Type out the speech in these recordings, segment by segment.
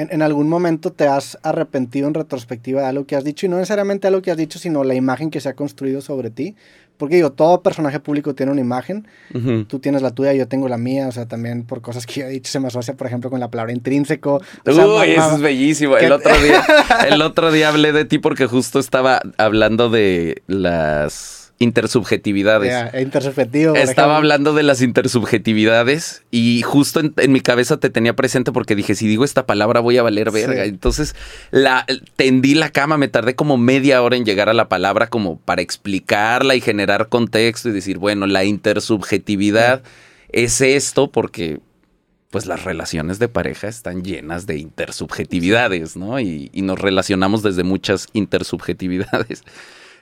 en, algún momento te has arrepentido en retrospectiva de algo que has dicho, y no necesariamente algo que has dicho, sino la imagen que se ha construido sobre ti. Porque digo, todo personaje público tiene una imagen, tú tienes la tuya, yo tengo la mía, o sea, también por cosas que yo he dicho se me asocia, por ejemplo, con la palabra intrínseco. Uy, eso es bellísimo. El otro, día, el otro día hablé de ti porque justo estaba hablando de las intersubjetividades. intersubjetivo. Estaba hablando de las intersubjetividades y justo en, mi cabeza te tenía presente porque dije, si digo esta palabra voy a valer verga. Entonces la tendí la cama, me tardé como media hora en llegar a la palabra como para explicarla y generar contexto y decir, bueno, la intersubjetividad es esto porque pues las relaciones de pareja están llenas de intersubjetividades, ¿no? Y, y nos relacionamos desde muchas intersubjetividades.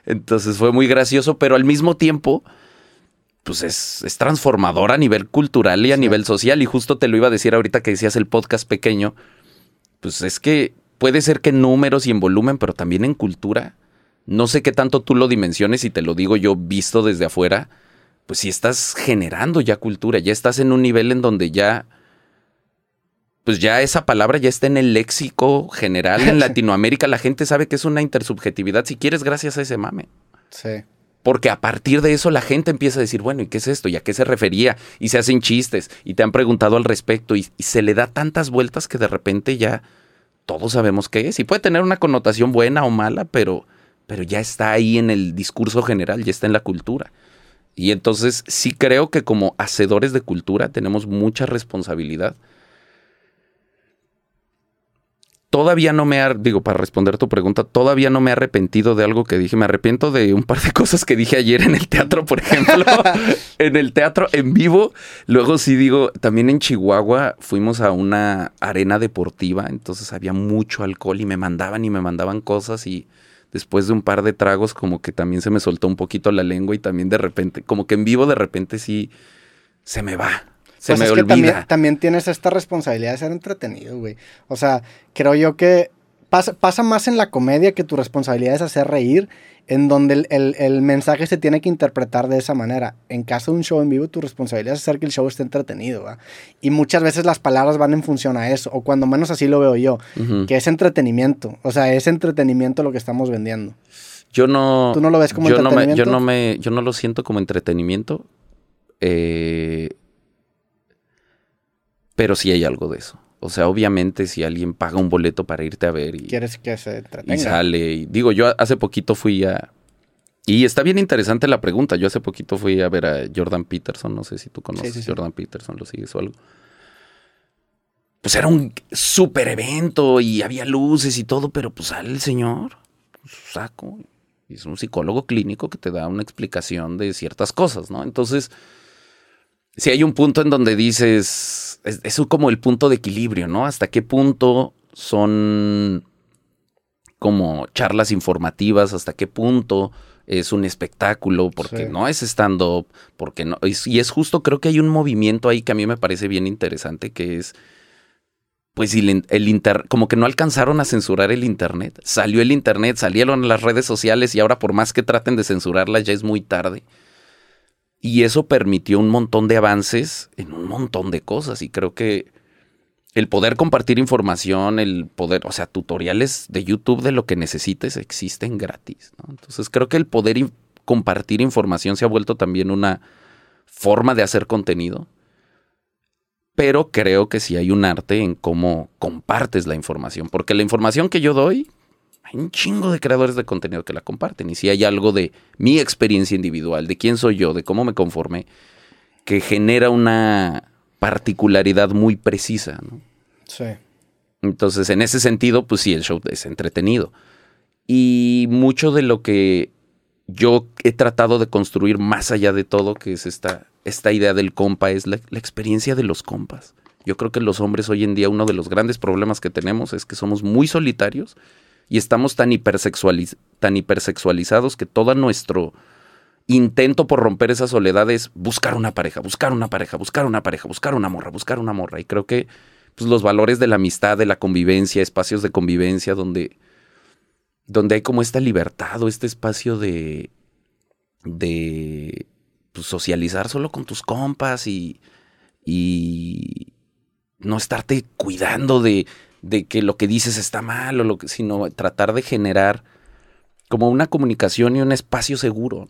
Entonces fue muy gracioso, pero al mismo tiempo, pues es, es transformador a nivel cultural y a nivel social. Y justo te lo iba a decir ahorita que decías el podcast pequeño, pues es que puede ser que en números y en volumen, pero también en cultura. No sé qué tanto tú lo dimensiones y te lo digo yo visto desde afuera, pues si estás generando ya cultura, ya estás en un nivel en donde ya pues ya esa palabra ya está en el léxico general en Latinoamérica. La gente sabe que es una intersubjetividad, si quieres, gracias a ese mame. Sí. Porque a partir de eso la gente empieza a decir, bueno, ¿y qué es esto? ¿Y a qué se refería? Y se hacen chistes y te han preguntado al respecto y, se le da tantas vueltas que de repente ya todos sabemos qué es. Y puede tener una connotación buena o mala, pero, pero ya está ahí en el discurso general, ya está en la cultura. Y entonces sí creo que como hacedores de cultura tenemos mucha responsabilidad todavía no me ha, digo, para responder tu pregunta, todavía no me he arrepentido de algo que dije. Me arrepiento de un par de cosas que dije ayer en el teatro, por ejemplo. en el teatro en vivo. Luego sí digo, también en Chihuahua fuimos a una arena deportiva, entonces había mucho alcohol y me mandaban y me mandaban cosas y después de un par de tragos como que también se me soltó un poquito la lengua y también de repente, como que en vivo de repente sí se me va. Se pues me olvida. también, también, tienes esta responsabilidad de ser entretenido, güey. O sea, creo yo que pasa, pasa, más en la comedia que tu responsabilidad es hacer reír, en donde el, mensaje se tiene que interpretar de esa manera. En caso de un show en vivo, tu responsabilidad es hacer que el show esté entretenido, ¿va? Y muchas veces las palabras van en función a eso, o cuando menos así lo veo yo, que es entretenimiento. O sea, es entretenimiento lo que estamos vendiendo. Yo no. ¿Tú no lo ves como yo entretenimiento? yo, no me, yo no lo siento como entretenimiento. Eh, pero sí hay algo de eso. O sea, obviamente si alguien paga un boleto para irte a ver y... Quieres que se entretenga. Y sale. Y, digo, yo hace poquito fui a... Y está bien interesante la pregunta. Yo hace poquito fui a ver a Jordan Peterson. No sé si tú conoces a Jordan Peterson, lo sigues o algo. Pues era un súper evento y había luces y todo, pero pues sale el señor, saco. Y es un psicólogo clínico que te da una explicación de ciertas cosas, ¿no? Entonces si hay un punto en donde dices, es, como el punto de equilibrio, ¿no? Hasta qué punto son como charlas informativas, hasta qué punto es un espectáculo, porque no es stand-up, porque no. Y es justo, creo que hay un movimiento ahí que a mí me parece bien interesante, que es. Pues el, el inter, como que no alcanzaron a censurar el internet. Salió el internet, salieron las redes sociales y ahora por más que traten de censurarlas ya es muy tarde. Y eso permitió un montón de avances en un montón de cosas. Y creo que el poder compartir información, el poder, o sea, tutoriales de YouTube de lo que necesites existen gratis. Entonces creo que el poder compartir información se ha vuelto también una forma de hacer contenido. Pero creo que sí hay un arte en cómo compartes la información. Porque la información que yo doy hay un chingo de creadores de contenido que la comparten. Y si hay algo de mi experiencia individual, de quién soy yo, de cómo me conformé, que genera una particularidad muy precisa, ¿no? Sí. Entonces, en ese sentido, pues sí, el show es entretenido. Y mucho de lo que yo he tratado de construir más allá de todo, que es esta, esta idea del compa, es la, la experiencia de los compas. Yo creo que los hombres hoy en día uno de los grandes problemas que tenemos es que somos muy solitarios y estamos tan, tan hipersexualizados que todo nuestro intento por romper esa soledad es buscar una pareja, buscar una pareja, buscar una pareja, buscar una morra, buscar una morra. Y creo que pues, los valores de la amistad, de la convivencia, espacios de convivencia donde, donde hay como esta libertad o este espacio de, de pues, socializar solo con tus compas y, y no estarte cuidando de de que lo que dices está mal o lo que, sino tratar de generar como una comunicación y un espacio seguro.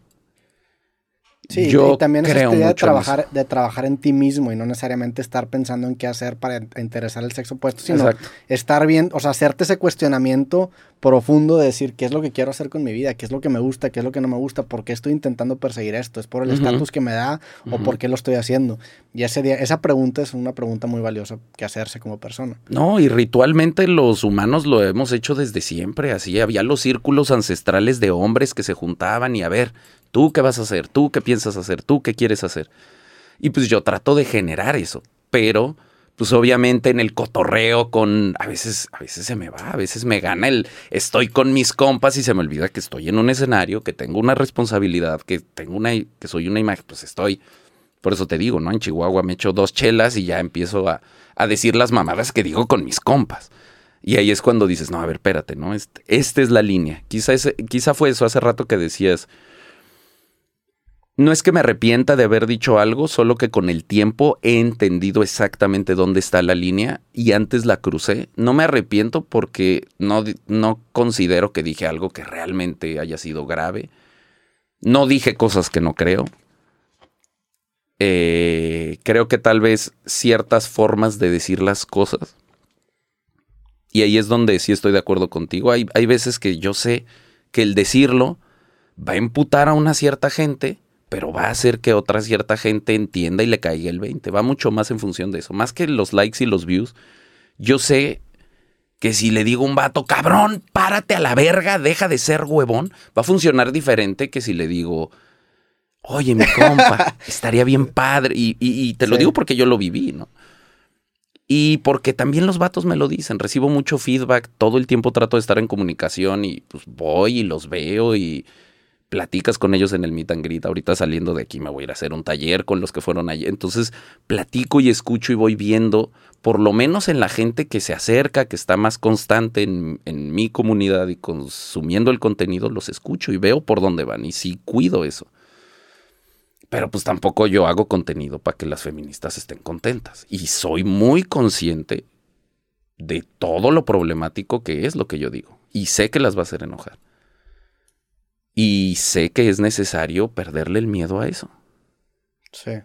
Sí, y también es idea de trabajar, de trabajar en ti mismo y no necesariamente estar pensando en qué hacer para interesar el sexo opuesto, sino estar bien, o sea, hacerte ese cuestionamiento profundo de decir qué es lo que quiero hacer con mi vida, qué es lo que me gusta, qué es lo que no me gusta, por qué estoy intentando perseguir esto, es por el estatus que me da o por qué lo estoy haciendo. Y ese día, esa pregunta es una pregunta muy valiosa que hacerse como persona. No, y ritualmente los humanos lo hemos hecho desde siempre, así había los círculos ancestrales de hombres que se juntaban y a ver, ¿Tú qué vas a hacer? ¿Tú qué piensas hacer? ¿Tú qué quieres hacer? Y pues yo trato de generar eso, pero pues obviamente en el cotorreo con a veces a veces se me va, a veces me gana el estoy con mis compas y se me olvida que estoy en un escenario, que tengo una responsabilidad, que tengo una que soy una imagen, pues estoy por eso te digo, ¿no? En Chihuahua me echo dos chelas y ya empiezo a, a decir las mamadas que digo con mis compas. Y ahí es cuando dices, no, a ver, espérate, ¿no? Este, esta es la línea. Quizá, quizá fue eso hace rato que decías, no es que me arrepienta de haber dicho algo, solo que con el tiempo he entendido exactamente dónde está la línea y antes la crucé. No me arrepiento porque no, no considero que dije algo que realmente haya sido grave. No dije cosas que no creo. Eh, creo que tal vez ciertas formas de decir las cosas. Y ahí es donde sí estoy de acuerdo contigo. Hay, hay veces que yo sé que el decirlo va a imputar a una cierta gente pero va a hacer que otra cierta gente entienda y le caiga el 20. Va mucho más en función de eso. Más que los likes y los views, yo sé que si le digo a un vato, cabrón, párate a la verga, deja de ser huevón, va a funcionar diferente que si le digo, oye, mi compa, estaría bien padre. Y, te lo digo porque yo lo viví, ¿no? Y porque también los vatos me lo dicen, recibo mucho feedback, todo el tiempo trato de estar en comunicación y pues voy y los veo y platicas con ellos en el meet and greet. Ahorita saliendo de aquí me voy a ir a hacer un taller con los que fueron allí. Entonces platico y escucho y voy viendo, por lo menos en la gente que se acerca, que está más constante en, en mi comunidad y consumiendo el contenido, los escucho y veo por dónde van y sí cuido eso. Pero pues tampoco yo hago contenido para que las feministas estén contentas. Y soy muy consciente de todo lo problemático que es lo que yo digo. Y sé que las va a hacer enojar. Y sé que es necesario perderle el miedo a eso. Sí.